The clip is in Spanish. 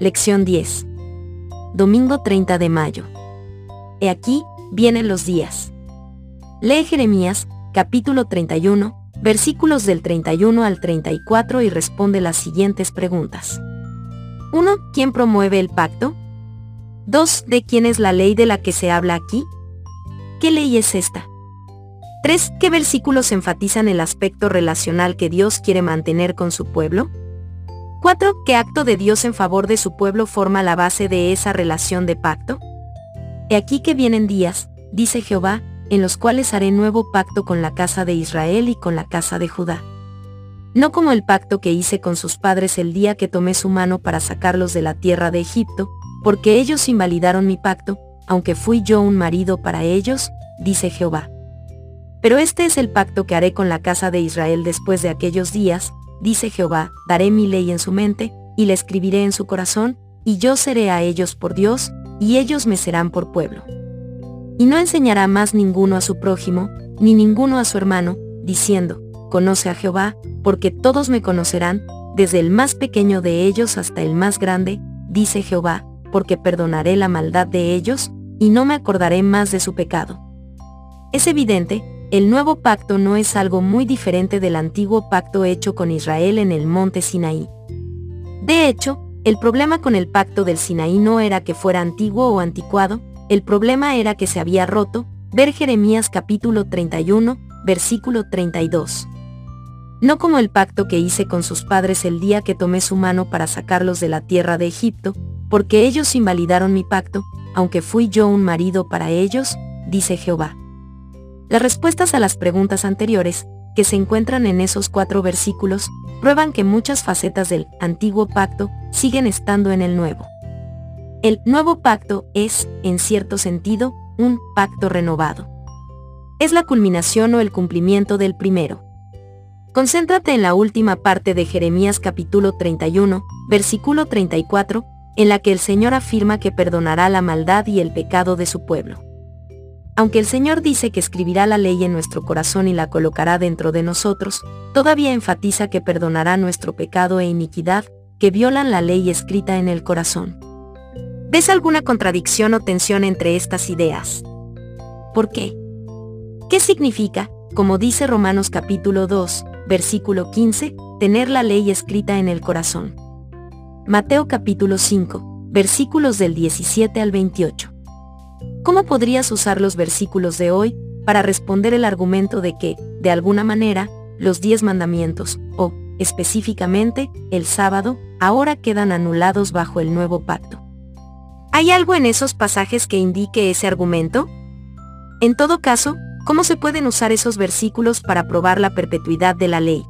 Lección 10. Domingo 30 de mayo. He aquí, vienen los días. Lee Jeremías, capítulo 31, versículos del 31 al 34 y responde las siguientes preguntas. 1. ¿Quién promueve el pacto? 2. ¿De quién es la ley de la que se habla aquí? ¿Qué ley es esta? 3. ¿Qué versículos enfatizan el aspecto relacional que Dios quiere mantener con su pueblo? 4. ¿Qué acto de Dios en favor de su pueblo forma la base de esa relación de pacto? He aquí que vienen días, dice Jehová, en los cuales haré nuevo pacto con la casa de Israel y con la casa de Judá. No como el pacto que hice con sus padres el día que tomé su mano para sacarlos de la tierra de Egipto, porque ellos invalidaron mi pacto, aunque fui yo un marido para ellos, dice Jehová. Pero este es el pacto que haré con la casa de Israel después de aquellos días, dice Jehová, daré mi ley en su mente, y la escribiré en su corazón, y yo seré a ellos por Dios, y ellos me serán por pueblo. Y no enseñará más ninguno a su prójimo, ni ninguno a su hermano, diciendo, conoce a Jehová, porque todos me conocerán, desde el más pequeño de ellos hasta el más grande, dice Jehová, porque perdonaré la maldad de ellos, y no me acordaré más de su pecado. Es evidente, el nuevo pacto no es algo muy diferente del antiguo pacto hecho con Israel en el monte Sinaí. De hecho, el problema con el pacto del Sinaí no era que fuera antiguo o anticuado, el problema era que se había roto, ver Jeremías capítulo 31, versículo 32. No como el pacto que hice con sus padres el día que tomé su mano para sacarlos de la tierra de Egipto, porque ellos invalidaron mi pacto, aunque fui yo un marido para ellos, dice Jehová. Las respuestas a las preguntas anteriores, que se encuentran en esos cuatro versículos, prueban que muchas facetas del antiguo pacto siguen estando en el nuevo. El nuevo pacto es, en cierto sentido, un pacto renovado. Es la culminación o el cumplimiento del primero. Concéntrate en la última parte de Jeremías capítulo 31, versículo 34, en la que el Señor afirma que perdonará la maldad y el pecado de su pueblo. Aunque el Señor dice que escribirá la ley en nuestro corazón y la colocará dentro de nosotros, todavía enfatiza que perdonará nuestro pecado e iniquidad, que violan la ley escrita en el corazón. ¿Ves alguna contradicción o tensión entre estas ideas? ¿Por qué? ¿Qué significa, como dice Romanos capítulo 2, versículo 15, tener la ley escrita en el corazón? Mateo capítulo 5, versículos del 17 al 28. ¿Cómo podrías usar los versículos de hoy para responder el argumento de que, de alguna manera, los diez mandamientos, o, específicamente, el sábado, ahora quedan anulados bajo el nuevo pacto? ¿Hay algo en esos pasajes que indique ese argumento? En todo caso, ¿cómo se pueden usar esos versículos para probar la perpetuidad de la ley?